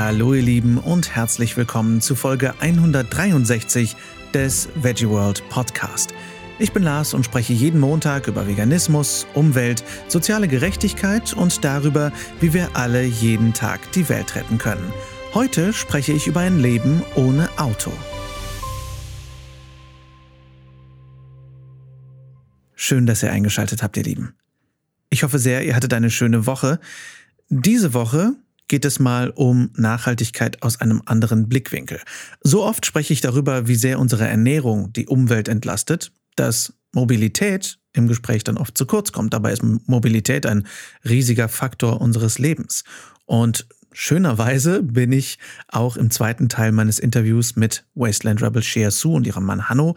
Hallo ihr Lieben und herzlich willkommen zu Folge 163 des Veggie World Podcast. Ich bin Lars und spreche jeden Montag über Veganismus, Umwelt, soziale Gerechtigkeit und darüber, wie wir alle jeden Tag die Welt retten können. Heute spreche ich über ein Leben ohne Auto. Schön, dass ihr eingeschaltet habt, ihr Lieben. Ich hoffe sehr, ihr hattet eine schöne Woche. Diese Woche geht es mal um Nachhaltigkeit aus einem anderen Blickwinkel. So oft spreche ich darüber, wie sehr unsere Ernährung die Umwelt entlastet, dass Mobilität im Gespräch dann oft zu kurz kommt. Dabei ist Mobilität ein riesiger Faktor unseres Lebens. Und schönerweise bin ich auch im zweiten Teil meines Interviews mit Wasteland Rebel Shea Su und ihrem Mann Hanno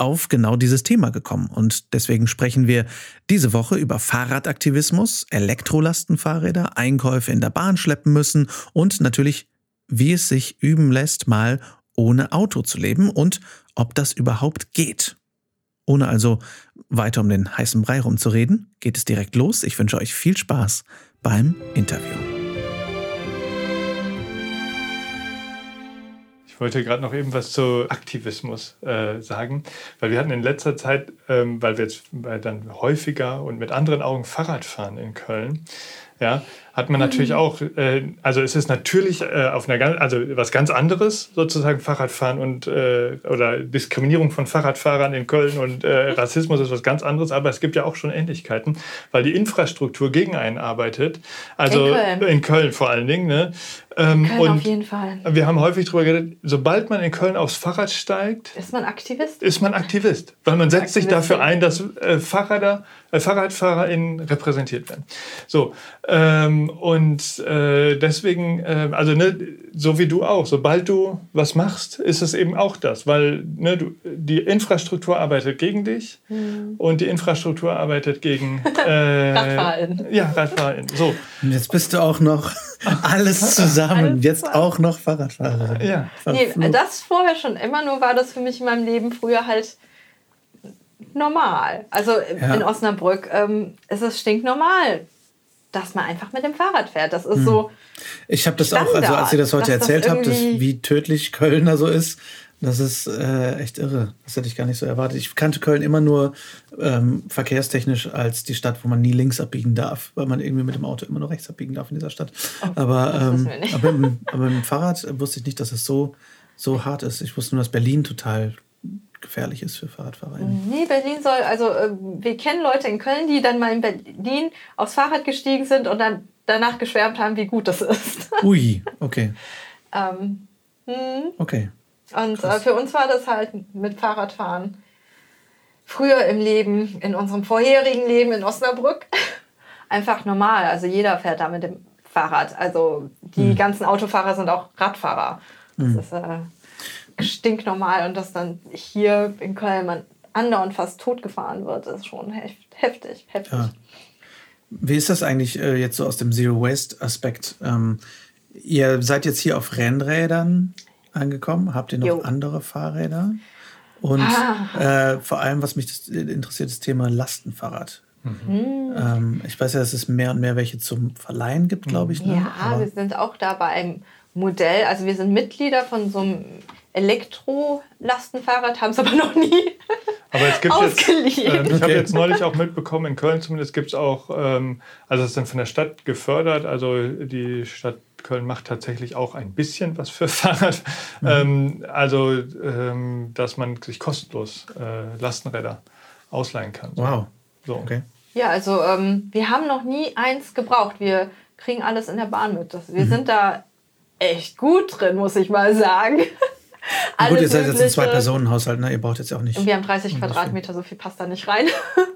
auf genau dieses Thema gekommen. Und deswegen sprechen wir diese Woche über Fahrradaktivismus, Elektrolastenfahrräder, Einkäufe in der Bahn schleppen müssen und natürlich, wie es sich üben lässt, mal ohne Auto zu leben und ob das überhaupt geht. Ohne also weiter um den heißen Brei rumzureden, geht es direkt los. Ich wünsche euch viel Spaß beim Interview. Ich wollte gerade noch eben was zu Aktivismus äh, sagen, weil wir hatten in letzter Zeit, ähm, weil wir jetzt dann häufiger und mit anderen Augen Fahrrad fahren in Köln, ja, hat man natürlich mhm. auch, äh, also es ist natürlich äh, auf einer ganz, also was ganz anderes sozusagen Fahrradfahren und äh, oder Diskriminierung von Fahrradfahrern in Köln und äh, Rassismus ist was ganz anderes, aber es gibt ja auch schon Ähnlichkeiten, weil die Infrastruktur gegen einen arbeitet. Also in Köln, in Köln vor allen Dingen. Ne? Ähm, Köln auf jeden Fall. Wir haben häufig darüber geredet, sobald man in Köln aufs Fahrrad steigt, ist man Aktivist. Ist man Aktivist, weil man setzt sich dafür ein, dass äh, Fahrräder, äh, FahrradfahrerInnen repräsentiert werden. So ähm, und äh, deswegen, äh, also ne, so wie du auch, sobald du was machst, ist es eben auch das, weil ne, du, die Infrastruktur arbeitet gegen dich mhm. und die Infrastruktur arbeitet gegen äh, RadfahrerInnen. Ja, RadfahrerInnen. So. Und jetzt bist du auch noch alles zusammen, alles jetzt auch noch Fahrradfahrerin. Ja. Nee, das vorher schon immer, nur war das für mich in meinem Leben früher halt normal. Also ja. in Osnabrück ähm, ist es stinknormal dass man einfach mit dem Fahrrad fährt. Das ist hm. so. Ich habe das Standard, auch, also als ihr das heute erzählt habt, wie tödlich Köln da so ist, das ist äh, echt irre. Das hätte ich gar nicht so erwartet. Ich kannte Köln immer nur ähm, verkehrstechnisch als die Stadt, wo man nie links abbiegen darf, weil man irgendwie mit dem Auto immer nur rechts abbiegen darf in dieser Stadt. Oh, aber, ähm, aber, im, aber im Fahrrad wusste ich nicht, dass es so, so hart ist. Ich wusste nur, dass Berlin total gefährlich ist für Fahrradfahrer. Nee, Berlin soll, also äh, wir kennen Leute in Köln, die dann mal in Berlin aufs Fahrrad gestiegen sind und dann danach geschwärmt haben, wie gut das ist. Ui, okay. ähm, hm. Okay. Und äh, für uns war das halt mit Fahrradfahren früher im Leben, in unserem vorherigen Leben in Osnabrück, einfach normal. Also jeder fährt da mit dem Fahrrad. Also die hm. ganzen Autofahrer sind auch Radfahrer. Das hm. ist äh, stinknormal und dass dann hier in Köln man andauernd fast totgefahren wird, ist schon heftig. heftig. Ja. Wie ist das eigentlich äh, jetzt so aus dem Zero Waste Aspekt? Ähm, ihr seid jetzt hier auf Rennrädern angekommen. Habt ihr noch jo. andere Fahrräder? Und ah. äh, vor allem, was mich das interessiert, das Thema Lastenfahrrad. Mhm. Ähm, ich weiß ja, dass es mehr und mehr welche zum Verleihen gibt, glaube ich. Ne? Ja, Aber wir sind auch da bei einem Modell. Also wir sind Mitglieder von so einem Elektro-Lastenfahrrad, haben es aber noch nie aber es gibt ausgeliehen. Jetzt, äh, ich habe jetzt neulich auch mitbekommen, in Köln zumindest gibt es auch, ähm, also es ist dann von der Stadt gefördert, also die Stadt Köln macht tatsächlich auch ein bisschen was für Fahrrad. Mhm. Ähm, also, ähm, dass man sich kostenlos äh, Lastenräder ausleihen kann. Wow. So. Okay. Ja, also ähm, wir haben noch nie eins gebraucht. Wir kriegen alles in der Bahn mit. wir mhm. sind da echt gut drin, muss ich mal sagen. Gut, ihr seid jetzt ein Zwei-Personen-Haushalt, ne? Ihr braucht jetzt auch nicht. Und wir haben 30 Quadratmeter, so viel passt da nicht rein.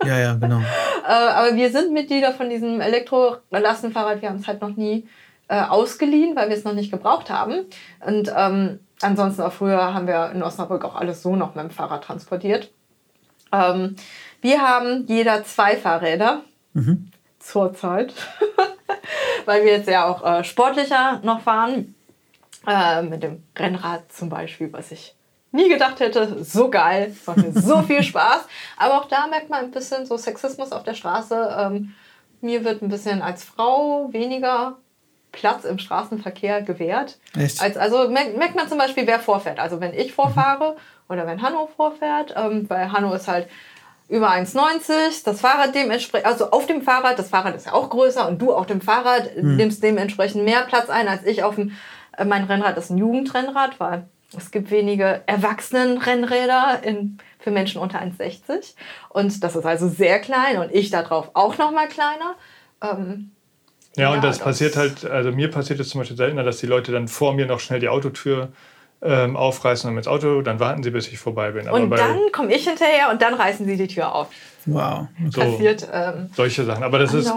ja, ja, genau. Äh, aber wir sind Mitglieder von diesem Elektro-Lastenfahrrad. Wir haben es halt noch nie äh, ausgeliehen, weil wir es noch nicht gebraucht haben. Und ähm, ansonsten auch früher haben wir in Osnabrück auch alles so noch mit dem Fahrrad transportiert. Ähm, wir haben jeder zwei Fahrräder. Mhm. Zurzeit. weil wir jetzt ja auch äh, sportlicher noch fahren. Äh, mit dem Rennrad zum Beispiel, was ich nie gedacht hätte. So geil, macht mir so viel Spaß. Aber auch da merkt man ein bisschen so Sexismus auf der Straße. Ähm, mir wird ein bisschen als Frau weniger Platz im Straßenverkehr gewährt. Echt? Als, also merkt, merkt man zum Beispiel, wer vorfährt. Also wenn ich vorfahre mhm. oder wenn Hanno vorfährt, ähm, weil Hanno ist halt über 1,90, das Fahrrad dementsprechend, also auf dem Fahrrad, das Fahrrad ist ja auch größer und du auf dem Fahrrad mhm. nimmst dementsprechend mehr Platz ein als ich auf dem, mein Rennrad ist ein Jugendrennrad, weil es gibt wenige Erwachsenenrennräder in, für Menschen unter 1,60 und das ist also sehr klein und ich darauf auch noch mal kleiner. Ähm, ja, und das, das, passiert halt, also mir passiert es zum Beispiel seltener, dass die Leute dann vor mir noch schnell die Autotür ähm, aufreißen und ins Auto, dann warten sie, bis ich vorbei bin. Aber und dann komme ich hinterher und dann reißen sie die Tür auf. Wow. So, passiert. Ähm, solche Sachen. Aber das ist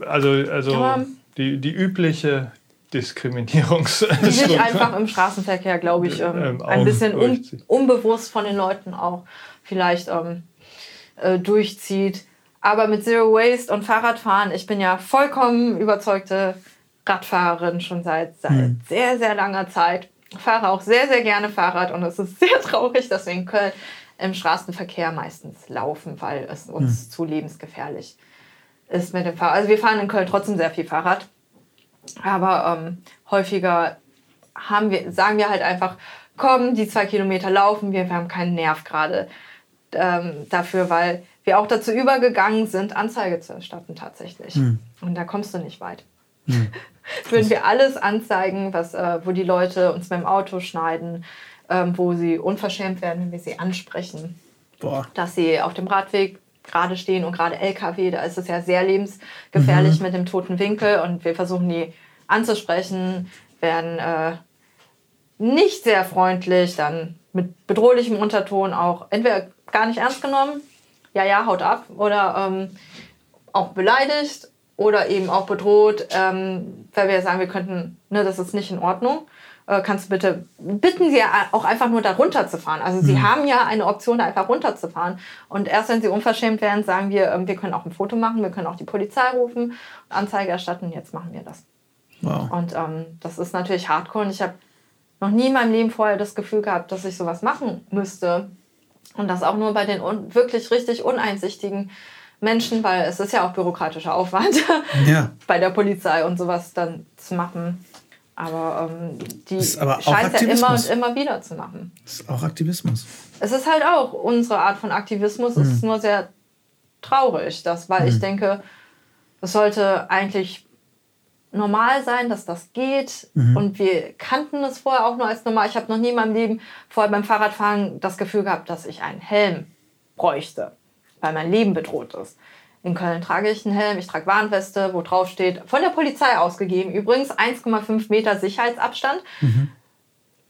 also, also ja. die, die übliche Diskriminierungs. Die sich einfach im Straßenverkehr, glaube ich, ähm, ähm ein bisschen un unbewusst von den Leuten auch vielleicht ähm, äh, durchzieht. Aber mit Zero Waste und Fahrradfahren, ich bin ja vollkommen überzeugte Radfahrerin schon seit, seit hm. sehr, sehr langer Zeit. Fahre auch sehr, sehr gerne Fahrrad und es ist sehr traurig, dass wir in Köln im Straßenverkehr meistens laufen, weil es uns hm. zu lebensgefährlich ist mit dem Fahrrad. Also wir fahren in Köln trotzdem sehr viel Fahrrad, aber ähm, häufiger haben wir, sagen wir halt einfach, komm, die zwei Kilometer laufen wir, wir haben keinen Nerv gerade ähm, dafür, weil wir auch dazu übergegangen sind, Anzeige zu erstatten tatsächlich. Hm. Und da kommst du nicht weit. Hm. Würden wir alles anzeigen, was, äh, wo die Leute uns beim Auto schneiden, ähm, wo sie unverschämt werden, wenn wir sie ansprechen. Boah. Dass sie auf dem Radweg gerade stehen und gerade LKW, da ist es ja sehr lebensgefährlich mhm. mit dem toten Winkel und wir versuchen die anzusprechen, werden äh, nicht sehr freundlich, dann mit bedrohlichem Unterton auch entweder gar nicht ernst genommen, ja, ja, haut ab, oder ähm, auch beleidigt oder eben auch bedroht, ähm, weil wir sagen, wir könnten, ne, das ist nicht in Ordnung. Äh, kannst du bitte, bitten Sie auch einfach nur da runterzufahren. Also Sie mhm. haben ja eine Option, da einfach runterzufahren. Und erst wenn Sie unverschämt werden, sagen wir, ähm, wir können auch ein Foto machen, wir können auch die Polizei rufen, Anzeige erstatten, jetzt machen wir das. Wow. Und ähm, das ist natürlich hardcore und ich habe noch nie in meinem Leben vorher das Gefühl gehabt, dass ich sowas machen müsste. Und das auch nur bei den wirklich richtig uneinsichtigen Menschen, weil es ist ja auch bürokratischer Aufwand ja. bei der Polizei und sowas dann zu machen. Aber ähm, die scheint ja immer und immer wieder zu machen. Das ist auch Aktivismus. Es ist halt auch unsere Art von Aktivismus. Mhm. Es ist nur sehr traurig, dass, weil mhm. ich denke, es sollte eigentlich normal sein, dass das geht. Mhm. Und wir kannten es vorher auch nur als normal. Ich habe noch nie in meinem Leben vorher beim Fahrradfahren das Gefühl gehabt, dass ich einen Helm bräuchte weil mein Leben bedroht ist. In Köln trage ich einen Helm, ich trage Warnweste, wo drauf steht, von der Polizei ausgegeben, übrigens 1,5 Meter Sicherheitsabstand. Mhm.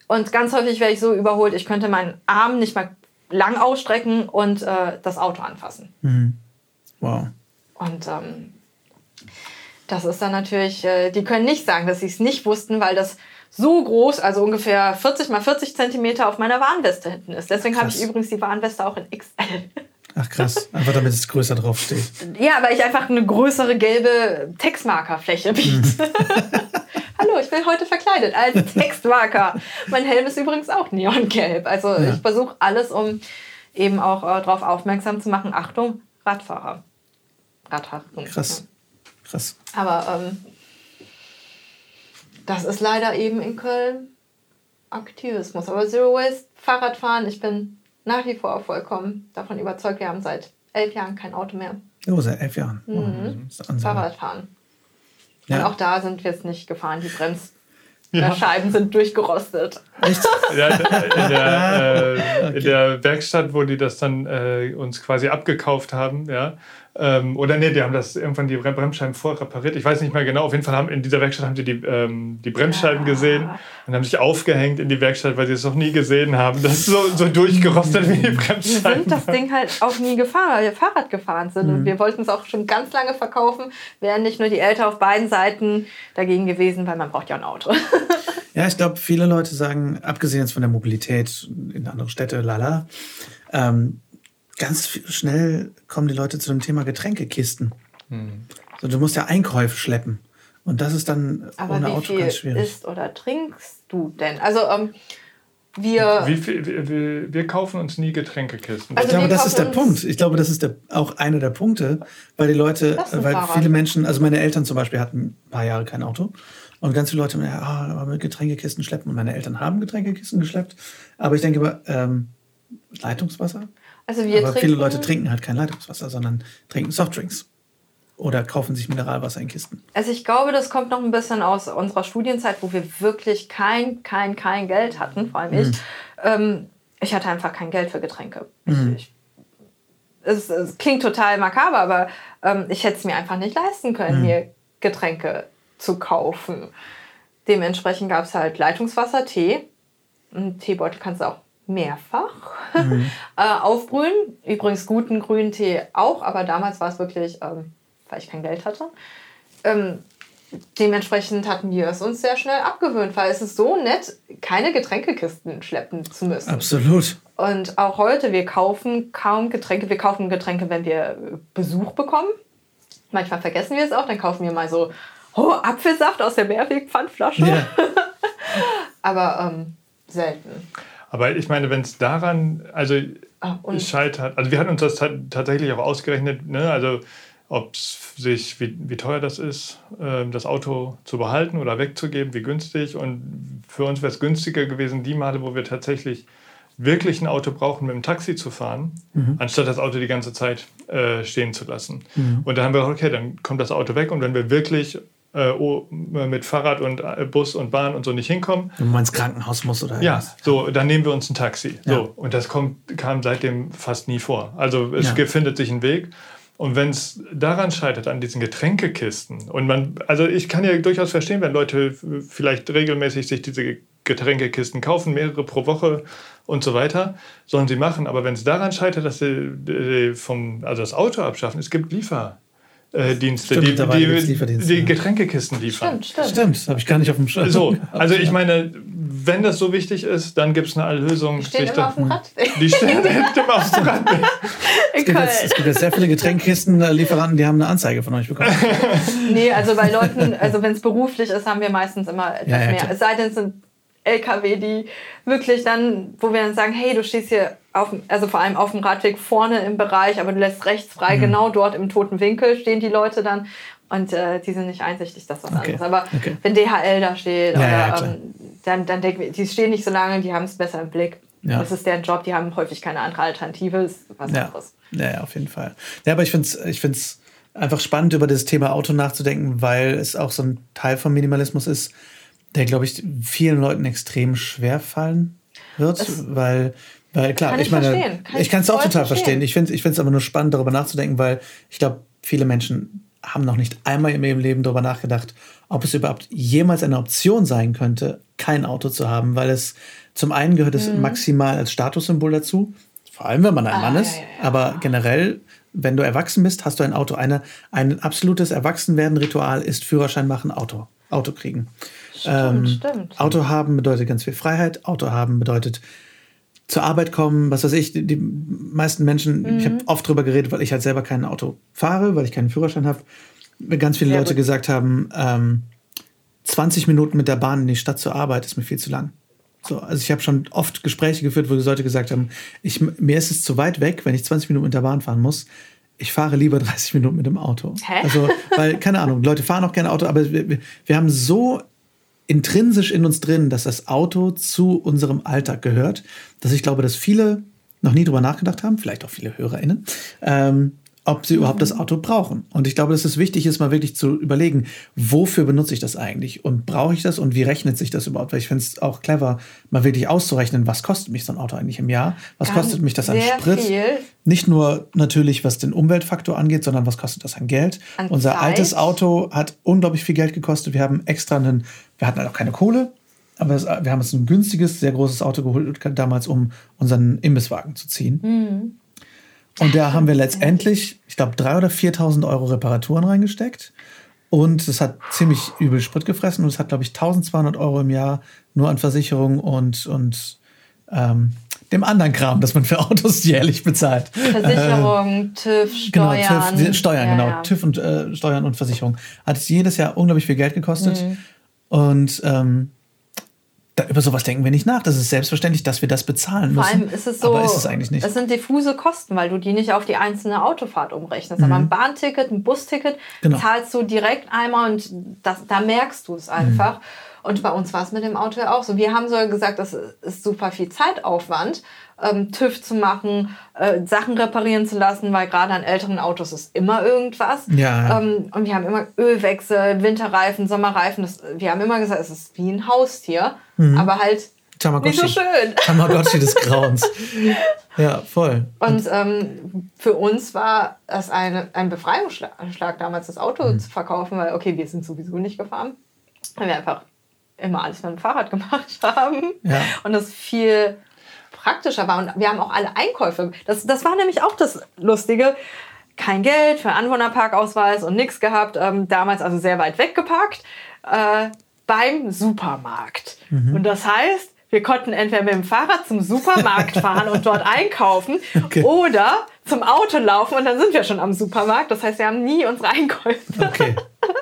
Und ganz häufig werde ich so überholt, ich könnte meinen Arm nicht mal lang ausstrecken und äh, das Auto anfassen. Mhm. Wow. Und ähm, das ist dann natürlich, äh, die können nicht sagen, dass sie es nicht wussten, weil das so groß, also ungefähr 40 mal 40 Zentimeter auf meiner Warnweste hinten ist. Deswegen habe ich übrigens die Warnweste auch in XL. Ach krass, einfach damit es größer draufsteht. Ja, weil ich einfach eine größere gelbe Textmarkerfläche biete. Hm. Hallo, ich bin heute verkleidet als Textmarker. mein Helm ist übrigens auch neongelb. Also ja. ich versuche alles, um eben auch äh, darauf aufmerksam zu machen. Achtung, Radfahrer. Radfahrer. Krass. Krass. Aber ähm, das ist leider eben in Köln Aktivismus. Aber Zero Waste, Fahrradfahren, ich bin nach wie vor vollkommen davon überzeugt. Wir haben seit elf Jahren kein Auto mehr. Oh, seit elf Jahren. Mhm. Oh, Fahrradfahren. Ja. Und auch da sind wir jetzt nicht gefahren. Die Bremsscheiben ja. sind durchgerostet. Echt? Ja, in der, äh, okay. in der Werkstatt, wo die das dann äh, uns quasi abgekauft haben, ja, ähm, oder nee, die haben das irgendwann die Bremsscheiben vorrepariert. Ich weiß nicht mehr genau. Auf jeden Fall haben in dieser Werkstatt haben sie die, ähm, die Bremsscheiben ja. gesehen und haben sich aufgehängt in die Werkstatt, weil sie es noch nie gesehen haben. Das ist so, so durchgerostet wie die Bremsscheiben. Wir sind das Ding halt auch nie gefahren, weil wir Fahrrad gefahren sind. Mhm. Und wir wollten es auch schon ganz lange verkaufen. Wären nicht nur die Eltern auf beiden Seiten dagegen gewesen, weil man braucht ja ein Auto. ja, ich glaube, viele Leute sagen, abgesehen jetzt von der Mobilität in andere Städte, lala, ähm, ganz schnell kommen die Leute zu dem Thema Getränkekisten. Hm. So, du musst ja Einkäufe schleppen. Und das ist dann Aber ohne Auto ganz schwierig. Isst oder trinkst du denn? Also ähm, wir. Wie viel, wir, wir, kaufen uns nie Getränkekisten. Also ich glaube, das ist der Punkt. Ich glaube, das ist der, auch einer der Punkte, weil die Leute, weil Lastenfahrrad. viele Menschen, also meine Eltern zum Beispiel hatten ein paar Jahre kein Auto. Und ganz viele Leute haben ja, ah, aber mit Getränkekisten schleppen. Und meine Eltern haben Getränkekisten geschleppt. Aber ich denke ähm, Leitungswasser? Also wir aber trinken, viele Leute trinken halt kein Leitungswasser, sondern trinken Softdrinks. Oder kaufen sich Mineralwasser in Kisten. Also ich glaube, das kommt noch ein bisschen aus unserer Studienzeit, wo wir wirklich kein, kein, kein Geld hatten, vor allem Mhm. ich. Ähm, ich hatte einfach kein Geld für Getränke. Mhm. Ich, ich, es, es klingt total makaber, aber ähm, ich hätte es mir einfach nicht leisten können, Mhm. mir Getränke zu kaufen. Dementsprechend gab es halt Leitungswasser, Tee. Einen Teebeutel kannst du auch mehrfach Mhm. äh, aufbrühen. Übrigens guten grünen Tee auch, aber damals war es wirklich, ähm, weil ich kein Geld hatte. Ähm, dementsprechend hatten wir es uns sehr schnell abgewöhnt, weil es ist so nett, keine Getränkekisten schleppen zu müssen. Absolut. Und auch heute, wir kaufen kaum Getränke. Wir kaufen Getränke, wenn wir Besuch bekommen. Manchmal vergessen wir es auch, dann kaufen wir mal so oh, Apfelsaft aus der Mehrweg-Pfandflasche. Ja. Aber ähm, selten. Aber ich meine, wenn es daran, also Ah, und scheitert, also wir hatten uns das ta tatsächlich auch ausgerechnet, ne? also ob es sich, wie, wie teuer das ist, ähm, das Auto zu behalten oder wegzugeben, wie günstig. Und für uns wäre es günstiger gewesen, die Male, wo wir tatsächlich wirklich ein Auto brauchen, mit dem Taxi zu fahren, anstatt das Auto die ganze Zeit äh, stehen zu lassen. Und da haben wir gesagt, okay, dann kommt das Auto weg und wenn wir wirklich äh, mit Fahrrad und äh, Bus und Bahn und so nicht hinkommen, Wenn man ins Krankenhaus muss oder ja, irgendwas. so, dann nehmen wir uns ein Taxi. Ja. So, und das kommt, kam seitdem fast nie vor. Also es Ja. findet sich ein Weg. Und wenn es daran scheitert, an diesen Getränkekisten, und man, also ich kann ja durchaus verstehen, wenn Leute vielleicht regelmäßig sich diese Getränkekisten kaufen, mehrere pro Woche und so weiter, sollen sie machen. Aber wenn es daran scheitert, dass sie äh, vom, also das Auto abschaffen, es gibt Lieferdienste, äh, Dienste, Stimmt, die, die, Lieferdienste, die ja. Getränkekisten liefern. stimmt, stimmt. Stimmt, habe ich gar nicht auf dem Schirm. So, also ich meine, wenn das so wichtig ist, dann gibt es eine Lösung. Die stehen immer da- auf dem Radweg Die stehen immer auf dem Radweg. Es gibt, jetzt, es gibt jetzt sehr viele Getränkekisten-Lieferanten, die haben eine Anzeige von euch bekommen. Nee, also bei Leuten, also wenn es beruflich ist, haben wir meistens immer etwas Ja, ja, mehr. Es sei denn, es sind LKW, die wirklich dann, wo wir dann sagen, hey, du stehst hier auf, also vor allem auf dem Radweg vorne im Bereich, aber du lässt rechts Mhm. frei, genau dort im toten Winkel stehen die Leute dann und äh, die sind nicht einsichtig, das ist was Okay, anderes. Aber okay. wenn DHL da steht, Ja, oder, ja, ähm, dann, dann denken wir, die stehen nicht so lange, die haben es besser im Blick. Ja. Das ist deren Job, die haben häufig keine andere Alternative, ist was Ja. anderes. ja, ja, auf jeden Fall. Ja, aber ich finde es ich find's einfach spannend, über das Thema Auto nachzudenken, weil es auch so ein Teil vom Minimalismus ist, der, glaube ich, vielen Leuten extrem schwer fallen wird, Es- weil, weil klar, Kann ich ich meine, verstehen. Kann ich kann es auch total verstehen. verstehen. Ich finde es ich find's aber nur spannend, darüber nachzudenken, weil ich glaube, viele Menschen haben noch nicht einmal in ihrem Leben darüber nachgedacht, ob es überhaupt jemals eine Option sein könnte, kein Auto zu haben, weil es zum einen gehört es maximal als Statussymbol dazu, vor allem wenn man ein Mhm. Ah, Mann ja, ist, ja, ja. aber generell, wenn du erwachsen bist, hast du ein Auto. Eine, ein absolutes Erwachsenwerden-Ritual ist Führerschein machen, Auto, Auto kriegen. Stimmt, stimmt. Auto haben bedeutet ganz viel Freiheit. Auto haben bedeutet zur Arbeit kommen, was weiß ich. Die, die meisten Menschen, ich habe Mhm. oft drüber geredet, weil ich halt selber kein Auto fahre, weil ich keinen Führerschein habe. Ganz viele Sehr Leute gut. gesagt haben, ähm, 20 Minuten mit der Bahn in die Stadt zur Arbeit ist mir viel zu lang. So, also ich habe schon oft Gespräche geführt, wo Leute gesagt haben, ich, mir ist es zu weit weg, wenn ich 20 Minuten mit der Bahn fahren muss. Ich fahre lieber 30 Minuten mit dem Auto. Hä? Also, weil, keine Ahnung, Leute fahren auch gerne Auto, aber wir- wir haben so intrinsisch in uns drin, dass das Auto zu unserem Alltag gehört, dass ich glaube, dass viele noch nie drüber nachgedacht haben, vielleicht auch viele HörerInnen, ähm, ob sie überhaupt das Auto brauchen. Und ich glaube, dass es wichtig ist, mal wirklich zu überlegen, wofür benutze ich das eigentlich und brauche ich das und wie rechnet sich das überhaupt? Weil ich finde es auch clever, mal wirklich auszurechnen, was kostet mich so ein Auto eigentlich im Jahr? Was Ganz kostet mich das an Sprit? viel. Nicht nur natürlich, was den Umweltfaktor angeht, sondern was kostet das an Geld? An Unser Zeit. altes Auto hat unglaublich viel Geld gekostet. Wir haben extra einen, wir hatten halt auch keine Kohle, aber es, wir haben uns ein günstiges, sehr großes Auto geholt damals, um unseren Imbisswagen zu ziehen. Mhm. Und da haben wir letztendlich, ich glaube, 3.000 oder 4.000 Euro Reparaturen reingesteckt. Und es hat ziemlich übel Sprit gefressen. Und es hat, glaube ich, 1.200 Euro im Jahr nur an Versicherung und, und ähm, dem anderen Kram, das man für Autos jährlich bezahlt. Versicherung, TÜV, Genau, Steuern. TÜV, Steuern, Ja, genau. ja. TÜV und äh, Steuern und Versicherung. Hat es jedes Jahr unglaublich viel Geld gekostet. Mhm. Und ähm, da, über sowas denken wir nicht nach. Das ist selbstverständlich, dass wir das bezahlen müssen. Vor allem ist es so, aber ist es eigentlich nicht. Es sind diffuse Kosten, weil du die nicht auf die einzelne Autofahrt umrechnest. Aber ein Bahnticket, ein Busticket Mhm. Genau. zahlst du direkt einmal und das, da merkst du es einfach. Und bei uns war es mit dem Auto ja auch so. Wir haben sogar gesagt, das ist super viel Zeitaufwand, ähm, TÜV zu machen, äh, Sachen reparieren zu lassen, weil gerade an älteren Autos ist immer irgendwas. Ja. Ähm, und wir haben immer Ölwechsel, Winterreifen, Sommerreifen. Das, wir haben immer gesagt, es ist wie ein Haustier, aber halt Tamagotchi. nicht so schön. Tamagotchi des Grauens. ja, voll. Und ähm, für uns war es eine, ein Befreiungsschlag damals, das Auto Mhm. zu verkaufen, weil, okay, wir sind sowieso nicht gefahren, weil wir einfach immer alles mit dem Fahrrad gemacht haben. Ja. Und das viel praktischer war. Und wir haben auch alle Einkäufe. Das, das war nämlich auch das Lustige. Kein Geld für Anwohnerparkausweis und nichts gehabt. Ähm, damals also sehr weit weg geparkt. Äh, beim Supermarkt. Mhm. Und das heißt, wir konnten entweder mit dem Fahrrad zum Supermarkt fahren und dort einkaufen Okay. oder zum Auto laufen und dann sind wir schon am Supermarkt. Das heißt, wir haben nie unsere Einkäufe Okay.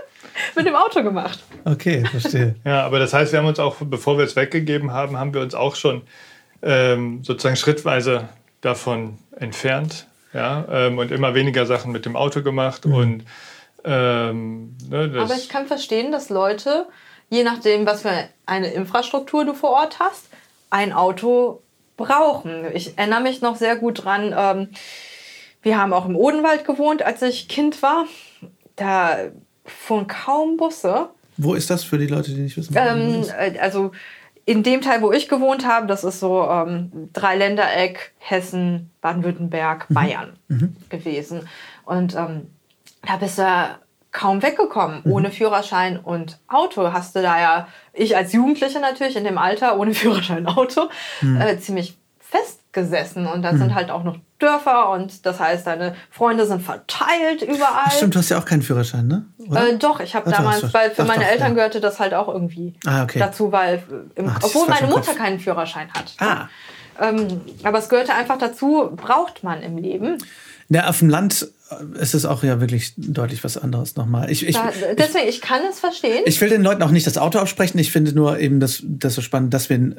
mit dem Auto gemacht. Okay, verstehe. Ja, aber das heißt, wir haben uns auch, bevor wir es weggegeben haben, haben wir uns auch schon ähm, sozusagen schrittweise davon entfernt. Ja, ähm, und immer weniger Sachen mit dem Auto gemacht. Und ähm, ne, Aber ich kann verstehen, dass Leute, je nachdem, was für eine Infrastruktur du vor Ort hast, ein Auto brauchen. Ich erinnere mich noch sehr gut dran. Ähm, wir haben auch im Odenwald gewohnt, als ich Kind war. Da fuhren kaum Busse. Wo ist das für die Leute, die nicht wissen? Ähm, äh, also in dem Teil, wo ich gewohnt habe, das ist so ähm, Dreiländereck, Hessen, Baden-Württemberg, Bayern gewesen. Und ähm, da bist du kaum weggekommen. Ohne Führerschein und Auto hast du da ja, ich als Jugendliche natürlich in dem Alter, ohne Führerschein und Auto, äh, ziemlich festgesessen. Und da sind halt auch noch Dörfer und das heißt, deine Freunde sind verteilt überall. Ach, stimmt, du hast ja auch keinen Führerschein, ne? Äh, doch, ich habe Ach, doch, damals, weil für Ach, meine doch, Eltern ja. gehörte das halt auch irgendwie Ah, okay. dazu, weil äh, im, ist obwohl meine Mutter Kopf. keinen Führerschein hat. Ah. Ähm, aber es gehörte einfach dazu, braucht man im Leben. Ja, auf dem Land äh, ist es auch ja wirklich deutlich was anderes nochmal. Ich, ich, Da, deswegen, ich kann es verstehen. ich will den Leuten auch nicht das Auto absprechen. Ich finde nur eben das, das so spannend, dass wir,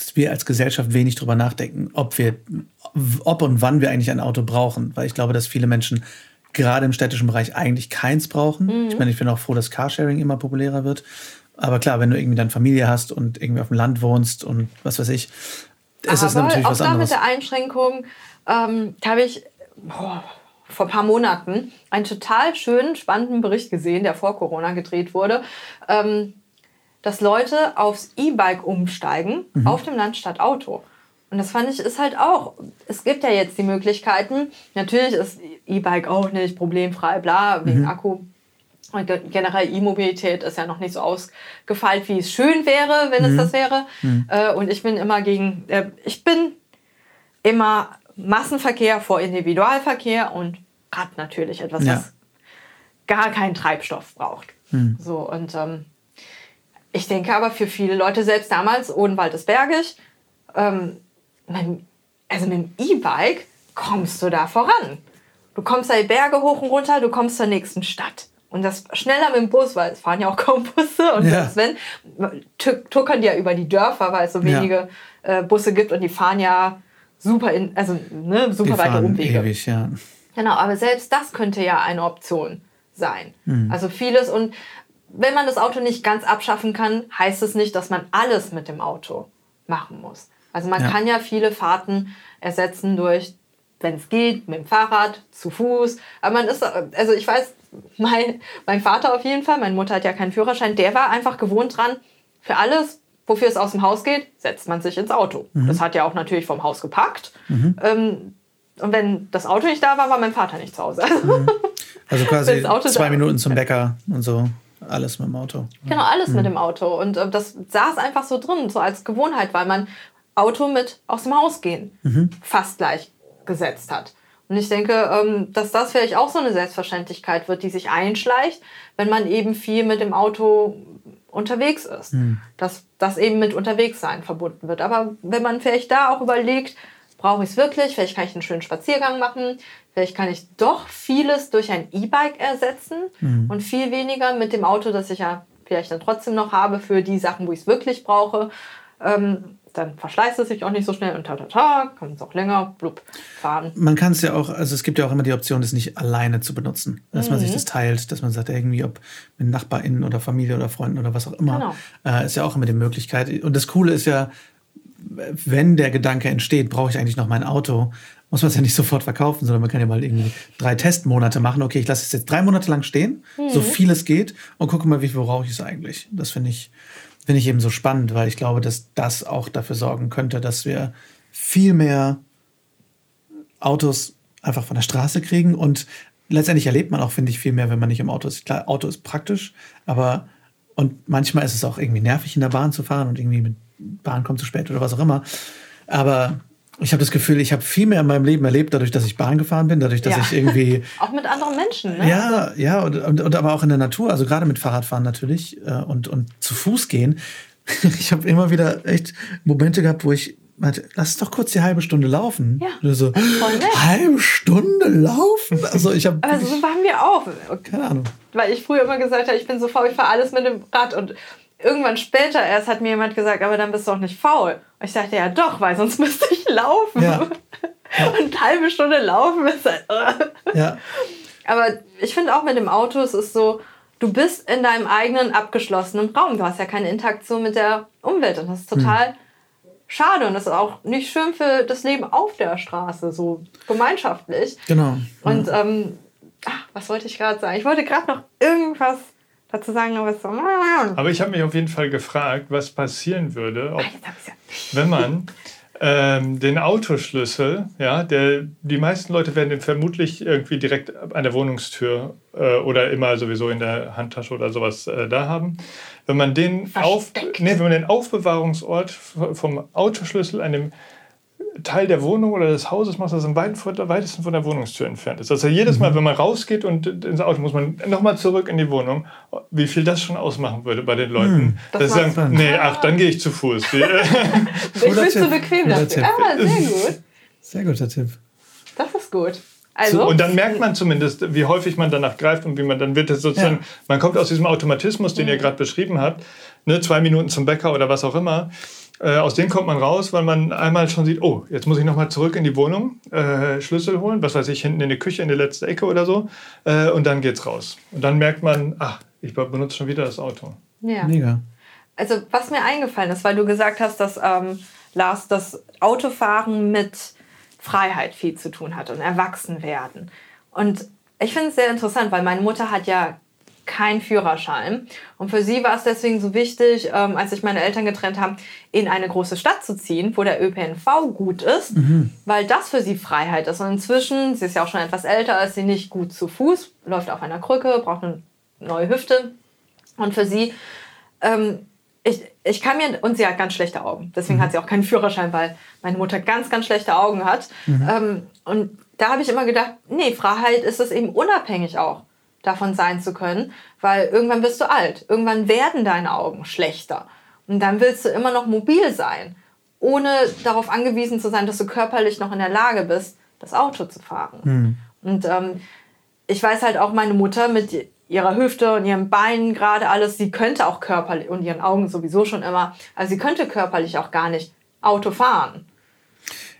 dass wir als Gesellschaft wenig drüber nachdenken, ob wir, ob und wann wir eigentlich ein Auto brauchen. Weil ich glaube, dass viele Menschen gerade im städtischen Bereich eigentlich keins brauchen. Mhm. Ich meine, ich bin auch froh, dass Carsharing immer populärer wird. Aber klar, wenn du irgendwie dann Familie hast und irgendwie auf dem Land wohnst und was weiß ich, ist es aber natürlich auch was da mit anderes. der Einschränkung ähm, habe ich boah, vor ein paar Monaten einen total schönen, spannenden Bericht gesehen, der vor Corona gedreht wurde, ähm, dass Leute aufs E-Bike umsteigen, Mhm. auf dem Land statt Auto. Und das fand ich ist halt auch, es gibt ja jetzt die Möglichkeiten, natürlich ist E-Bike auch nicht problemfrei, bla, wegen Mhm. Akku. Und ge- generell E-Mobilität ist ja noch nicht so ausgefeilt, wie es schön wäre, wenn es das wäre. Äh, und ich bin immer gegen, äh, ich bin immer Massenverkehr vor Individualverkehr und Rad natürlich etwas, Ja. was gar keinen Treibstoff braucht. So und ähm, ich denke aber für viele Leute, selbst damals, Odenwald ist bergig, ähm, mit, also mit dem E-Bike kommst du da voran. Du kommst da die Berge hoch und runter, du kommst zur nächsten Stadt. Und das schneller mit dem Bus, weil es fahren ja auch kaum Busse. Und Ja. selbst wenn, tu- tuckern die ja über die Dörfer, weil es so Ja. wenige äh, Busse gibt und die fahren ja super, in, also, ne, super Die weite Umwege. ewig, ja. Genau, aber selbst das könnte ja eine Option sein. Mhm. Also vieles und wenn man das Auto nicht ganz abschaffen kann, heißt es nicht, dass man alles mit dem Auto machen muss. Also man Ja. kann ja viele Fahrten ersetzen durch, wenn es geht, mit dem Fahrrad, zu Fuß. Aber man ist, also ich weiß, mein, mein Vater auf jeden Fall, meine Mutter hat ja keinen Führerschein, der war einfach gewohnt dran, für alles, wofür es aus dem Haus geht, setzt man sich ins Auto. Mhm. Das hat ja auch natürlich vom Haus gepackt. Ähm, und wenn das Auto nicht da war, war mein Vater nicht zu Hause. Also quasi zwei Minuten zum Bäcker und so. Alles mit dem Auto. Genau, alles mit dem Auto. Und äh, das saß einfach so drin, so als Gewohnheit, weil man Auto mit aus dem Haus gehen fast gleich gesetzt hat. Und ich denke, ähm, dass das vielleicht auch so eine Selbstverständlichkeit wird, die sich einschleicht, wenn man eben viel mit dem Auto unterwegs ist. Dass das eben mit Unterwegssein verbunden wird. Aber wenn man vielleicht da auch überlegt, brauche ich es wirklich? Vielleicht kann ich einen schönen Spaziergang machen. Vielleicht kann ich doch vieles durch ein E-Bike ersetzen und viel weniger mit dem Auto, das ich ja vielleicht dann trotzdem noch habe für die Sachen, wo ich es wirklich brauche. Ähm, dann verschleißt es sich auch nicht so schnell und ta ta ta, kann es auch länger blub, fahren. Man kann es ja auch, also es gibt ja auch immer die Option, das nicht alleine zu benutzen. Dass mhm. man sich mhm. das teilt, dass man sagt, irgendwie, ob mit NachbarInnen oder Familie oder Freunden oder was auch immer, genau. äh, ist ja auch immer die Möglichkeit. Und das Coole ist ja, wenn der Gedanke entsteht, brauche ich eigentlich noch mein Auto, muss man es ja nicht sofort verkaufen, sondern man kann ja mal irgendwie drei Testmonate machen. Okay, ich lasse es jetzt drei Monate lang stehen, mhm. so viel es geht, und gucke mal, wie viel brauche ich es eigentlich. Das finde ich finde ich eben so spannend, weil ich glaube, dass das auch dafür sorgen könnte, dass wir viel mehr Autos einfach von der Straße kriegen und letztendlich erlebt man auch, finde ich, viel mehr, wenn man nicht im Auto ist. Klar, Auto ist praktisch, aber und manchmal ist es auch irgendwie nervig, in der Bahn zu fahren und irgendwie mit Bahn kommt zu spät oder was auch immer. Aber ich habe das Gefühl, ich habe viel mehr in meinem Leben erlebt, dadurch, dass ich Bahn gefahren bin, dadurch, dass ja. ich irgendwie. auch mit anderen Menschen, ne? Ja, ja, und, und, und, aber auch in der Natur, also gerade mit Fahrradfahren natürlich äh, und, und zu Fuß gehen. ich habe immer wieder echt Momente gehabt, wo ich meinte, lass es doch kurz die halbe Stunde laufen. Ja. Oder so, halbe Stunde laufen? Also ich habe. Aber so waren wir auch. Keine Ahnung. Weil ich früher immer gesagt habe, ich bin so faul, ich fahre alles mit dem Rad und irgendwann später erst hat mir jemand gesagt, aber dann bist du auch nicht faul. Und ich dachte, ja doch, weil sonst müsste ich laufen. Ja. Ja. Und eine halbe Stunde laufen ist halt. Uh. Ja. Aber ich finde auch mit dem Auto, es ist so, du bist in deinem eigenen abgeschlossenen Raum. Du hast ja keine Interaktion mit der Umwelt und das ist total hm. schade und das ist auch nicht schön für das Leben auf der Straße, so gemeinschaftlich. Genau. Und ähm, ach, was wollte ich gerade sagen? Ich wollte gerade noch irgendwas dazu sagen, aber so. Aber ich habe mich auf jeden Fall gefragt, was passieren würde, ob, wenn man ähm, den Autoschlüssel, ja, der, die meisten Leute werden den vermutlich irgendwie direkt an der Wohnungstür äh, oder immer sowieso in der Handtasche oder sowas äh, da haben. Wenn man den auf, nee, wenn man den Aufbewahrungsort vom Autoschlüssel an dem Teil der Wohnung oder des Hauses macht, das am weitesten von der Wohnungstür entfernt ist. Also jedes Mal, mhm. wenn man rausgeht und ins Auto muss man nochmal zurück in die Wohnung, wie viel das schon ausmachen würde bei den Leuten. Mhm. Das dass sie sagen, nee, ach, dann gehe ich zu Fuß. ich bin zu bequem dafür. Ah, sehr gut. Sehr guter Tipp. Das ist gut. Also, und dann merkt man zumindest, wie häufig man danach greift und wie man dann wird es sozusagen, ja. man kommt aus diesem Automatismus, den mhm. ihr gerade beschrieben habt, ne, zwei Minuten zum Bäcker oder was auch immer. Äh, aus dem kommt man raus, weil man einmal schon sieht, oh, jetzt muss ich nochmal zurück in die Wohnung, äh, Schlüssel holen, was weiß ich, hinten in die Küche, in die letzte Ecke oder so. Äh, und dann geht's raus. Und dann merkt man, ach, ich benutze schon wieder das Auto. Ja. Mega. Also, was mir eingefallen ist, weil du gesagt hast, dass ähm, Lars das Autofahren mit Freiheit viel zu tun hat und Erwachsenwerden. Und ich finde es sehr interessant, weil meine Mutter hat ja kein Führerschein. Und für sie war es deswegen so wichtig, ähm, als sich meine Eltern getrennt haben, in eine große Stadt zu ziehen, wo der ÖPNV gut ist, mhm. weil das für sie Freiheit ist. Und inzwischen, sie ist ja auch schon etwas älter, ist sie nicht gut zu Fuß, läuft auf einer Krücke, braucht eine neue Hüfte. Und für sie, ähm, ich, ich kann mir, und sie hat ganz schlechte Augen. Deswegen mhm. hat sie auch keinen Führerschein, weil meine Mutter ganz, ganz schlechte Augen hat. Mhm. Ähm, und da habe ich immer gedacht, nee, Freiheit ist es eben unabhängig auch davon sein zu können, weil irgendwann bist du alt, irgendwann werden deine Augen schlechter und dann willst du immer noch mobil sein, ohne darauf angewiesen zu sein, dass du körperlich noch in der Lage bist, das Auto zu fahren. Mhm. Und ähm, ich weiß halt auch, meine Mutter mit ihrer Hüfte und ihren Beinen gerade alles, sie könnte auch körperlich und ihren Augen sowieso schon immer, also sie könnte körperlich auch gar nicht Auto fahren.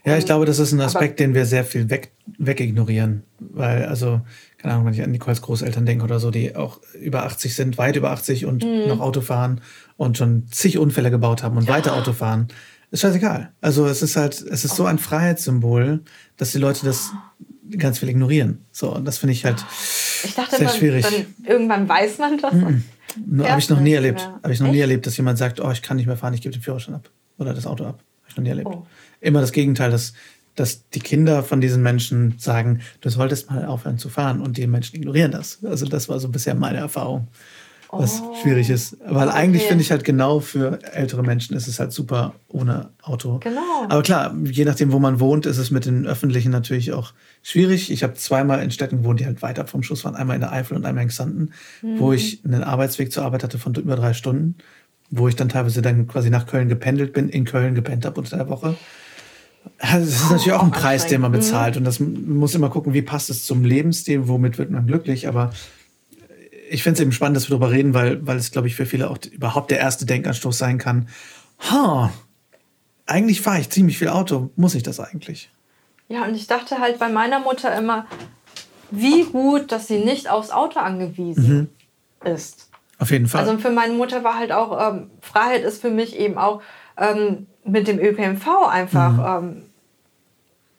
Ja, ich glaube, das ist ein Aspekt, den wir sehr viel weg, wegignorieren. Weil, also, keine Ahnung, wenn ich an Nicoles Großeltern denke oder so, die auch über 80 sind, weit über 80 und mhm. noch Auto fahren und schon zig Unfälle gebaut haben und ja. weiter Auto fahren, ist scheißegal. Also es ist halt, es ist so ein Freiheitssymbol, dass die Leute das ganz viel ignorieren. So, und das finde ich halt ich dachte, sehr man, schwierig. Dann irgendwann weiß man das. Mhm. Habe ich noch nie erlebt. Habe ich noch Echt? nie erlebt, dass jemand sagt, oh, ich kann nicht mehr fahren, ich gebe den Führerschein ab. Oder das Auto ab. Habe ich noch nie erlebt. Oh. Immer das Gegenteil, dass dass die Kinder von diesen Menschen sagen, du solltest mal aufhören zu fahren und die Menschen ignorieren das. Also das war so bisher meine Erfahrung, was oh. schwierig ist. Weil okay. eigentlich finde ich halt genau für ältere Menschen ist es halt super ohne Auto. Genau. Aber klar, je nachdem, wo man wohnt, ist es mit den Öffentlichen natürlich auch schwierig. Ich habe zweimal in Städten gewohnt, die halt weit ab vom Schuss waren. Einmal in der Eifel und einmal in Xanten, mhm. wo ich einen Arbeitsweg zur Arbeit hatte von über drei Stunden, wo ich dann teilweise dann quasi nach Köln gependelt bin, in Köln gepennt habe unter der Woche. Das ist natürlich auch ein Preis, den man bezahlt. Und das muss immer gucken, wie passt es zum Lebensstil, womit wird man glücklich. Aber ich finde es eben spannend, dass wir darüber reden, weil, weil es, glaube ich, für viele auch überhaupt der erste Denkanstoß sein kann. Ha, eigentlich fahre ich ziemlich viel Auto. Muss ich das eigentlich? Ja, und ich dachte halt bei meiner Mutter immer, wie gut, dass sie nicht aufs Auto angewiesen mhm. ist. Auf jeden Fall. Also für meine Mutter war halt auch, ähm, Freiheit ist für mich eben auch ähm, mit dem ÖPNV einfach mhm. ähm,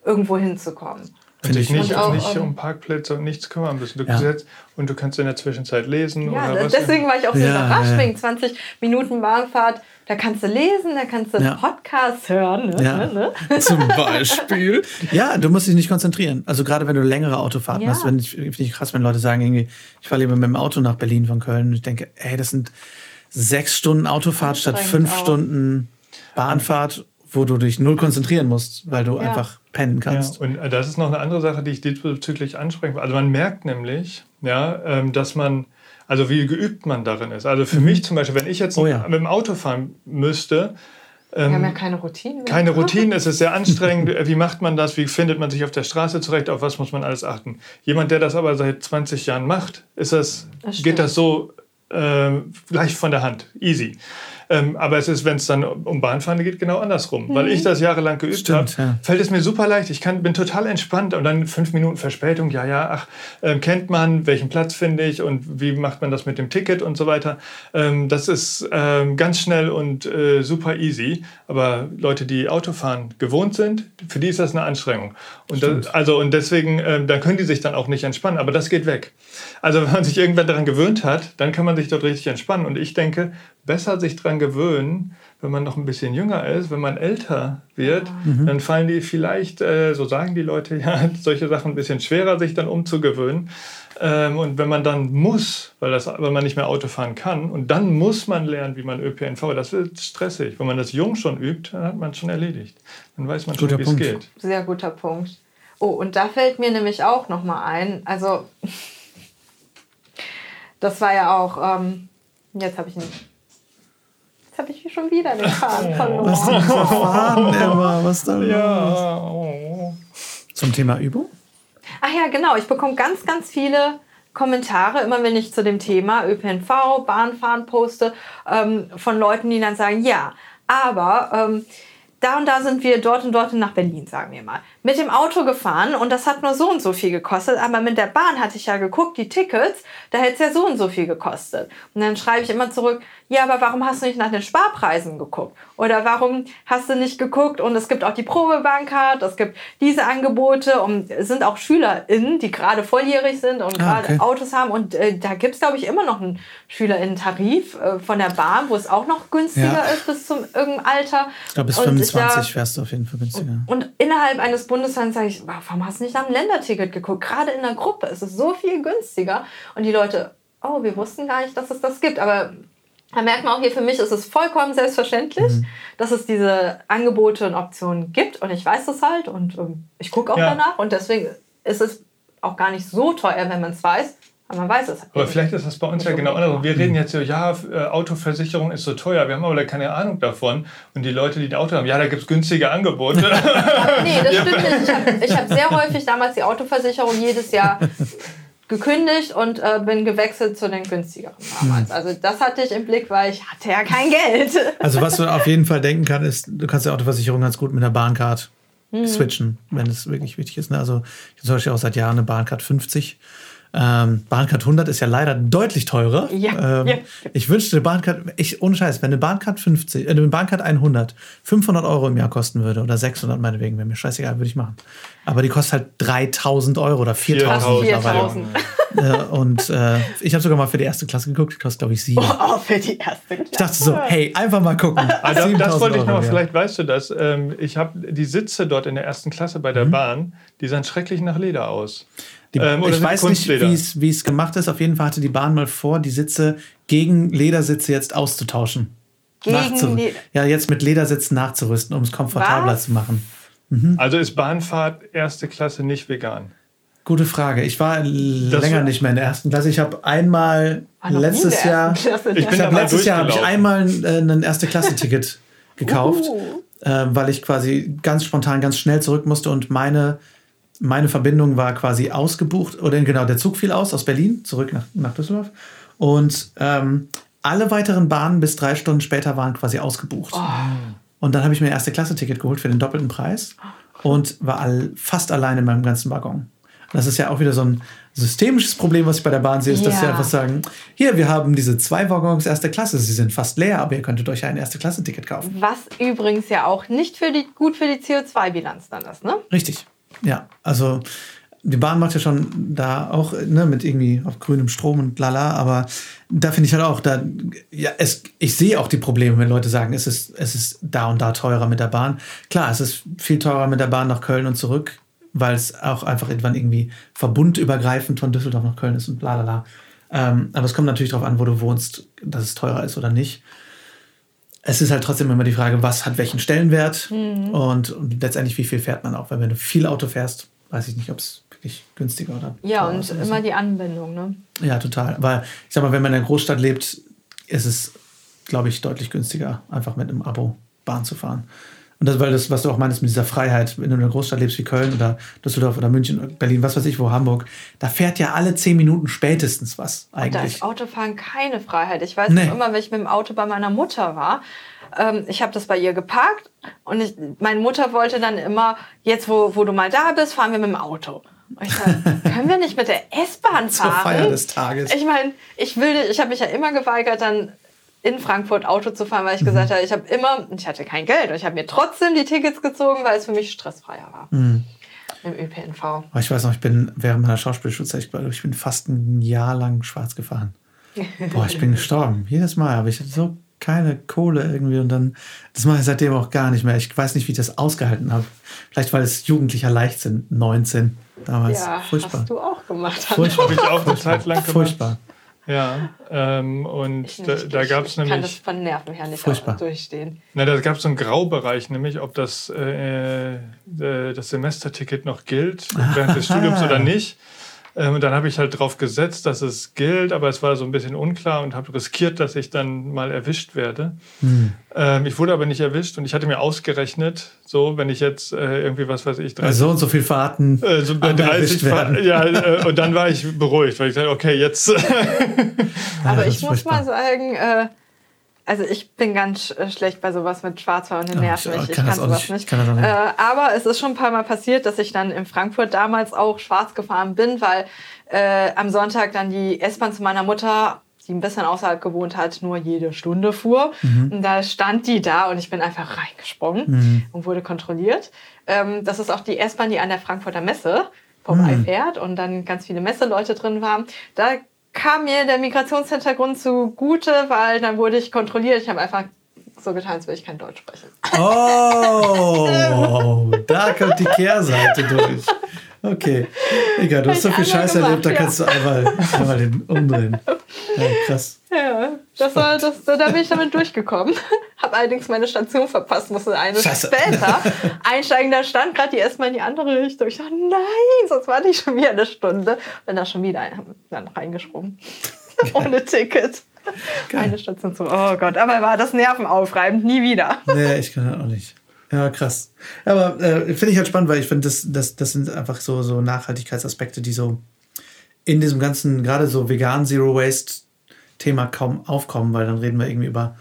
irgendwo hinzukommen. Finde ich nicht, auch, nicht um Parkplätze und nichts kümmern müssen. Du ja. und du kannst in der Zwischenzeit lesen. Ja, oder was deswegen war ich auch so ja, überrascht wegen 20 Minuten Bahnfahrt. Da kannst du lesen, da kannst du ja. Podcasts hören. Ne? Ja. Ne? Zum Beispiel. ja, du musst dich nicht konzentrieren. Also gerade wenn du längere Autofahrten hast, finde ich, find ich krass, wenn Leute sagen, irgendwie, ich fahre lieber mit dem Auto nach Berlin von Köln und ich denke, ey, das sind sechs Stunden Autofahrt statt fünf auch. Stunden Bahnfahrt wo du dich null konzentrieren musst, weil du ja. einfach pennen kannst. Ja, und äh, das ist noch eine andere Sache, die ich diesbezüglich ansprechen will. Also man merkt nämlich, ja, ähm, dass man, also wie geübt man darin ist. Also für mhm. mich zum Beispiel, wenn ich jetzt oh, ja. mit dem Auto fahren müsste, wir haben ja ähm, keine Routine. Keine Routine, es ist sehr anstrengend. Wie macht man das? Wie findet man sich auf der Straße zurecht? Auf was muss man alles achten? Jemand, der das aber seit 20 Jahren macht, ist das, das geht das so äh, leicht von der Hand. Easy. Ähm, aber es ist, wenn es dann um Bahnfahren geht, genau andersrum. Mhm. Weil ich das jahrelang geübt habe, ja. fällt es mir super leicht. Ich kann, bin total entspannt und dann fünf Minuten Verspätung, ja, ja, ach, äh, kennt man, welchen Platz finde ich und wie macht man das mit dem Ticket und so weiter. Ähm, das ist ähm, ganz schnell und äh, super easy. Aber Leute, die Autofahren gewohnt sind, für die ist das eine Anstrengung. Und, das, also, und deswegen, äh, da können die sich dann auch nicht entspannen. Aber das geht weg. Also wenn man sich irgendwann daran gewöhnt hat, dann kann man sich dort richtig entspannen. Und ich denke, besser sich daran gewöhnen, wenn man noch ein bisschen jünger ist, wenn man älter wird, mhm. dann fallen die vielleicht, äh, so sagen die Leute, ja, solche Sachen ein bisschen schwerer, sich dann umzugewöhnen. Ähm, und wenn man dann muss, weil, das, weil man nicht mehr Auto fahren kann, und dann muss man lernen, wie man ÖPNV, das wird stressig. Wenn man das jung schon übt, dann hat man es schon erledigt. Dann weiß man schon, wie es geht. Sehr guter Punkt. Oh, und da fällt mir nämlich auch noch mal ein, also das war ja auch, ähm, jetzt habe ich nicht Habe ich schon wieder den Faden verloren. Was denn für Faden, Emma? Was da ja. Zum Thema Übung? Ach ja, genau. Ich bekomme ganz, ganz viele Kommentare, immer wenn ich zu dem Thema ÖPNV, Bahnfahren poste, ähm, von Leuten, die dann sagen, ja, aber ähm, da und da sind wir dort und dort nach Berlin, sagen wir mal mit dem Auto gefahren und das hat nur so und so viel gekostet, aber mit der Bahn hatte ich ja geguckt, die Tickets, da hätte es ja so und so viel gekostet. Und dann schreibe ich immer zurück, ja, aber warum hast du nicht nach den Sparpreisen geguckt? Oder warum hast du nicht geguckt? Und es gibt auch die Probebankcard, es gibt diese Angebote und es sind auch SchülerInnen, die gerade volljährig sind und ah, gerade okay. Autos haben. Und äh, da gibt es, glaube ich, immer noch einen SchülerInnen-Tarif äh, von der Bahn, wo es auch noch günstiger ja. ist bis zum irgendeinem Alter. Ich glaube, bis und 25 wärst du auf jeden Fall günstiger. Und, und innerhalb eines Bundesland sage ich, warum hast du nicht nach dem Länderticket geguckt? Gerade in der Gruppe ist es so viel günstiger. Und die Leute, oh, wir wussten gar nicht, dass es das gibt. Aber da merkt man auch hier, für mich ist es vollkommen selbstverständlich, mhm. dass es diese Angebote und Optionen gibt. Und ich weiß das halt und ähm, ich gucke auch ja. danach. Und deswegen ist es auch gar nicht so teuer, wenn man es weiß. Aber man weiß es. Aber vielleicht ist das bei uns ja genau anders. Wir reden jetzt so, ja, äh, Autoversicherung ist so teuer. Wir haben aber keine Ahnung davon. Und die Leute, die ein Auto haben, ja, da gibt es günstige Angebote. nee, das stimmt nicht. Ich habe hab sehr häufig damals die Autoversicherung jedes Jahr gekündigt und äh, bin gewechselt zu den günstigeren damals. Hm. Also das hatte ich im Blick, weil ich hatte ja kein Geld. Also was du auf jeden Fall denken kannst, ist, du kannst die Autoversicherung ganz gut mit einer Bahncard hm. switchen, wenn es wirklich wichtig ist. Ne? Also ich habe zum Beispiel auch seit Jahren eine Bahncard 50 ähm, Bahncard 100 ist ja leider deutlich teurer. Ja, ähm, ja. Ich wünschte, eine Bahncard, ich, ohne Scheiß, wenn eine Bahncard 50, äh, eine Bahncard 100 500 Euro im Jahr kosten würde oder 600 meinetwegen, wäre mir scheißegal, würde ich machen. Aber die kostet halt 3000 Euro oder 4000 4000. äh, und äh, ich habe sogar mal für die erste Klasse geguckt, die kostet glaube ich 7. Oh, für die erste Klasse. Ich dachte so, hey, einfach mal gucken. Also, das wollte ich noch, Euro, vielleicht weißt du das. Ähm, ich habe die Sitze dort in der ersten Klasse bei der mhm. Bahn, die sahen schrecklich nach Leder aus. Die, ähm, ich weiß nicht, wie es gemacht ist. Auf jeden Fall hatte die Bahn mal vor, die Sitze gegen Ledersitze jetzt auszutauschen. Gegen ja, jetzt mit Ledersitzen nachzurüsten, um es komfortabler Was? zu machen. Mhm. Also ist Bahnfahrt erste Klasse nicht vegan? Gute Frage. Ich war das länger nicht mehr in der ersten Klasse. Ich habe einmal letztes Jahr, ich, ich habe letztes Jahr habe ich einmal äh, ein erste Klasse Ticket gekauft, uh. äh, weil ich quasi ganz spontan, ganz schnell zurück musste und meine meine Verbindung war quasi ausgebucht oder genau, der Zug fiel aus aus Berlin zurück nach, nach Düsseldorf Und ähm, alle weiteren Bahnen bis drei Stunden später waren quasi ausgebucht. Und dann habe ich mir ein Erste-Klasse-Ticket geholt für den doppelten Preis und war all, fast alleine in meinem ganzen Waggon. Das ist ja auch wieder so ein systemisches Problem, was ich bei der Bahn sehe, ist, dass sie Ja. einfach sagen, hier, wir haben diese zwei Waggons erste Klasse, sie sind fast leer, aber ihr könntet euch ein Erste-Klasse-Ticket kaufen. Was übrigens ja auch nicht für die, gut für die CO2-Bilanz dann ist, ne? Richtig. Ja, also die Bahn macht ja schon da auch ne, mit irgendwie auf grünem Strom und lala, aber da finde ich halt auch, da, ja, es, ich sehe auch die Probleme, wenn Leute sagen, es ist, es ist da und da teurer mit der Bahn. Klar, es ist viel teurer mit der Bahn nach Köln und zurück, weil es auch einfach irgendwann irgendwie verbundübergreifend von Düsseldorf nach Köln ist und bla bla bla. Ähm, aber es kommt natürlich darauf an, wo du wohnst, dass es teurer ist oder nicht. Es ist halt trotzdem immer die Frage, was hat welchen Stellenwert und, und letztendlich, wie viel fährt man auch. Weil wenn du viel Auto fährst, weiß ich nicht, ob es wirklich günstiger oder Ja, und ist immer die Anbindung, ne? Ja, total. Weil ich sag mal, wenn man in einer Großstadt lebt, ist es, glaube ich, deutlich günstiger, einfach mit einem Abo Bahn zu fahren. Und das, weil das, was du auch meinst mit dieser Freiheit, wenn du in einer Großstadt lebst wie Köln oder Düsseldorf oder München, Berlin, was weiß ich wo, Hamburg, da fährt ja alle zehn Minuten spätestens was Da eigentlich. ist Autofahren keine Freiheit. Ich weiß Nee. noch immer, wenn ich mit dem Auto bei meiner Mutter war. Ähm, ich habe das bei ihr geparkt und ich, meine Mutter wollte dann immer, jetzt wo, wo du mal da bist, fahren wir mit dem Auto. Und ich sage, können wir nicht mit der S-Bahn Zur fahren? Feier des Tages. Ich meine, ich will, ich habe mich ja immer geweigert, dann in Frankfurt Auto zu fahren, Mhm. weil ich gesagt habe, ich habe immer, ich hatte kein Geld und ich habe mir trotzdem die Tickets gezogen, weil es für mich stressfreier war. Mhm. Im ÖPNV. Aber ich weiß noch, ich bin während meiner Schauspielschulzeit, ich glaube, ich bin fast ein Jahr lang schwarz gefahren. Boah, ich bin gestorben. Jedes Mal, aber ich hatte so keine Kohle irgendwie und dann, das mache ich seitdem auch gar nicht mehr. Ich weiß nicht, wie ich das ausgehalten habe. Vielleicht, weil es jugendlicher Leichtsinn, 19 damals. Ja, Furchtbar. hast du auch gemacht. Furchtbar. Habe ich auch eine Zeit lang gemacht. Furchtbar. Ja, ähm, und Ich da, da gab es ich kann das nämlich, von Nerven her nicht Furchtbar. durchstehen. na, da gab es so einen Graubereich, nämlich ob das, äh, äh, das Semesterticket noch gilt während des Studiums oder nicht. Ähm, und dann habe ich halt drauf gesetzt, dass es gilt, aber es war so ein bisschen unklar und habe riskiert, dass ich dann mal erwischt werde. Hm. Ähm, ich wurde aber nicht erwischt und ich hatte mir ausgerechnet, so, wenn ich jetzt äh, irgendwie, was weiß ich, 30 So und so viel Fahrten. äh, so bei am 30 erwischt werden. Fahr- ja, äh, und dann war ich beruhigt, weil ich dachte, okay, jetzt. Aber ich muss furchtbar. mal sagen, äh, also ich bin ganz äh, schlecht bei sowas mit Schwarzfahren und den Ja, Nerven. ich kann kann, sowas nicht. nicht. Ich kann nicht. Äh, aber es ist schon ein paar Mal passiert, dass ich dann in Frankfurt damals auch schwarz gefahren bin, weil äh, am Sonntag dann die S-Bahn zu meiner Mutter, die ein bisschen außerhalb gewohnt hat, nur jede Stunde fuhr. Mhm. Und da stand die da und ich bin einfach reingesprungen und wurde kontrolliert. Ähm, das ist auch die S-Bahn, die an der Frankfurter Messe vorbeifährt und dann ganz viele Messeleute drin waren. Da kam mir der Migrationshintergrund zugute, weil dann wurde ich kontrolliert. Ich habe einfach so getan, als würde ich kein Deutsch sprechen. Oh, da kommt die Kehrseite durch. Okay. Egal, du hast so viel ich einmal Scheiß erlebt, da gemacht, kannst du einmal, einmal den umdrehen. Ja, krass. Ja, das war, das, da bin ich damit durchgekommen. Habe allerdings meine Station verpasst, musste eine Scheiße. später einsteigen. Da stand gerade die erstmal in die andere Richtung. Ich dachte, nein, sonst warte ich schon wieder eine Stunde. Bin da schon wieder ein, dann reingesprungen. Ohne Ticket. Eine Station zu. Oh Gott, aber war das nervenaufreibend, nie wieder. Nee, ich kann das auch nicht. Ja, krass. Aber äh, finde ich halt spannend, weil ich finde, das, das, das sind einfach so, so Nachhaltigkeitsaspekte, die so in diesem ganzen, gerade so vegan Zero Waste Thema kaum aufkommen, weil dann reden wir irgendwie über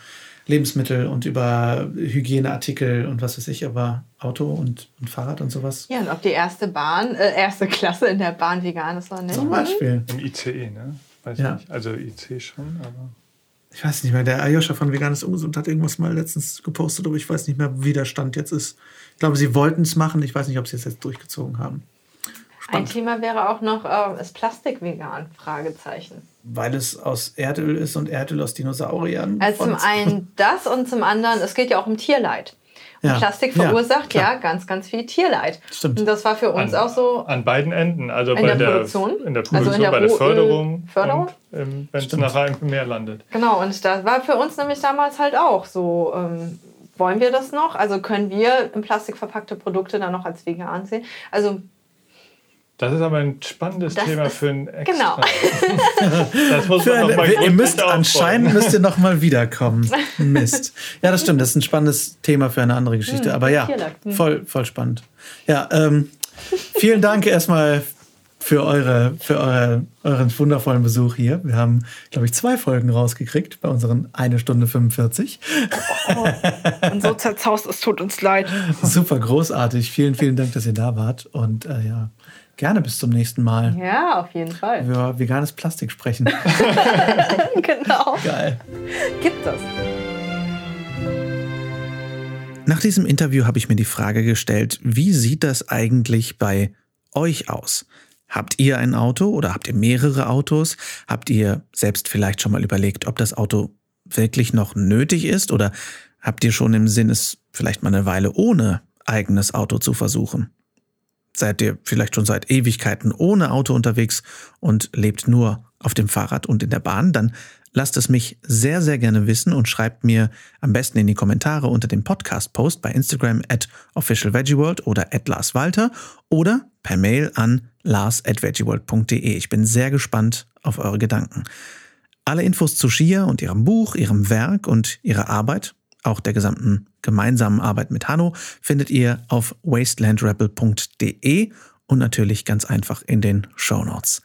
Lebensmittel und über Hygieneartikel und was weiß ich, aber Auto und, und Fahrrad und sowas. Ja, und ob die erste Bahn, äh, erste Klasse in der Bahn vegan ist oder nicht. Zum Beispiel. Im ICE, ne? Weiß Ja. nicht. Also IC schon, aber. Ich weiß nicht mehr, der Ayosha von Veganes Ungesund hat irgendwas mal letztens gepostet, aber ich weiß nicht mehr, wie der Stand jetzt ist. Ich glaube, sie wollten es machen, ich weiß nicht, ob sie es jetzt durchgezogen haben. Ein Thema wäre auch noch, äh, ist Plastik vegan? Fragezeichen. Weil es aus Erdöl ist und Erdöl aus Dinosauriern. Also zum einen das und zum anderen, es geht ja auch um Tierleid. Ja, Plastik ja, verursacht ja, klar. ganz, ganz viel Tierleid. Stimmt. Und das war für uns an, auch so. An beiden Enden. Also In bei der der, Produktion? in der Also in Produktion, der bei der Förderung. Förderung? Ähm, wenn es nachher im Meer landet. Genau, und das war für uns nämlich damals halt auch so. Ähm, wollen wir das noch? Also können wir in Plastik verpackte Produkte dann noch als vegan sehen? Also Das ist aber ein spannendes Das Thema ist- für ein Extra. genau. Das muss man noch mal ihr müsst anscheinend müsst ihr noch mal wiederkommen. Mist. Ja, das stimmt. Das ist ein spannendes Thema für eine andere Geschichte. Hm, Aber ja. Hm. voll, voll spannend. Ja, ähm, vielen Dank erstmal für, eure, für eure, euren wundervollen Besuch hier. Wir haben, glaube ich, zwei Folgen rausgekriegt bei unseren eine Stunde 45. Oh, und so zerzaust, es tut uns leid. Super großartig. Vielen, vielen Dank, dass ihr da wart. Und äh, ja, gerne bis zum nächsten Mal. Ja, auf jeden Fall. Über veganes Plastik sprechen. genau. Geil. Gibt es. Nach diesem Interview habe ich mir die Frage gestellt, wie sieht das eigentlich bei euch aus? Habt ihr ein Auto oder habt ihr mehrere Autos? Habt ihr selbst vielleicht schon mal überlegt, ob das Auto wirklich noch nötig ist? Oder habt ihr schon im Sinn, es vielleicht mal eine Weile ohne eigenes Auto zu versuchen? Seid ihr vielleicht schon seit Ewigkeiten ohne Auto unterwegs und lebt nur auf dem Fahrrad und in der Bahn? Dann lasst es mich sehr, sehr gerne wissen und schreibt mir am besten in die Kommentare unter dem Podcast-Post bei Instagram at officialveggieworld oder at larswalter oder per Mail an lars.veggieworld.de. Ich bin sehr gespannt auf eure Gedanken. Alle Infos zu Shia und ihrem Buch, ihrem Werk und ihrer Arbeit, auch der gesamten gemeinsamen Arbeit mit Hanno, findet ihr auf wastelandrebel.de und natürlich ganz einfach in den Show Notes.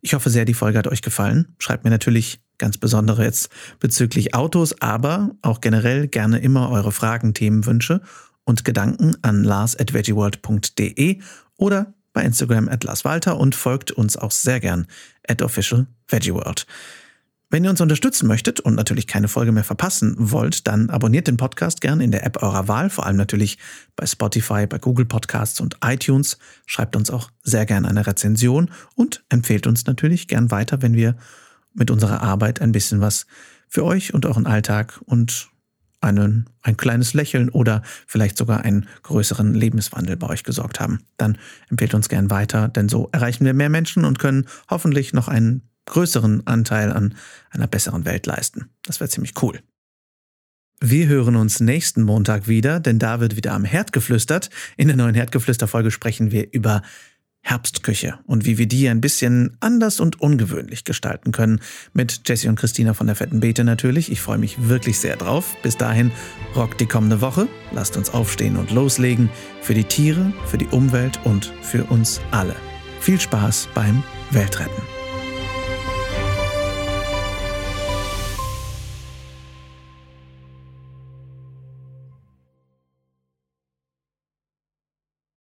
Ich hoffe sehr, die Folge hat euch gefallen. Schreibt mir natürlich ganz besondere jetzt bezüglich Autos, aber auch generell gerne immer eure Fragen, Themenwünsche und Gedanken an lars.veggieworld.de oder bei Instagram at larswalter und folgt uns auch sehr gern at officialveggieworld. Wenn ihr uns unterstützen möchtet und natürlich keine Folge mehr verpassen wollt, dann abonniert den Podcast gern in der App eurer Wahl, vor allem natürlich bei Spotify, bei Google Podcasts und iTunes. Schreibt uns auch sehr gern eine Rezension und empfehlt uns natürlich gern weiter, wenn wir mit unserer Arbeit ein bisschen was für euch und euren Alltag und einen, ein kleines Lächeln oder vielleicht sogar einen größeren Lebenswandel bei euch gesorgt haben. Dann empfehlt uns gern weiter, denn so erreichen wir mehr Menschen und können hoffentlich noch einen größeren Anteil an einer besseren Welt leisten. Das wäre ziemlich cool. Wir hören uns nächsten Montag wieder, denn da wird wieder am Herd geflüstert. In der neuen Herdgeflüster-Folge sprechen wir über Herbstküche und wie wir die ein bisschen anders und ungewöhnlich gestalten können. Mit Jessie und Christina von der Fetten Beete natürlich. Ich freue mich wirklich sehr drauf. Bis dahin, rockt die kommende Woche. Lasst uns aufstehen und loslegen. Für die Tiere, für die Umwelt und für uns alle. Viel Spaß beim Weltretten.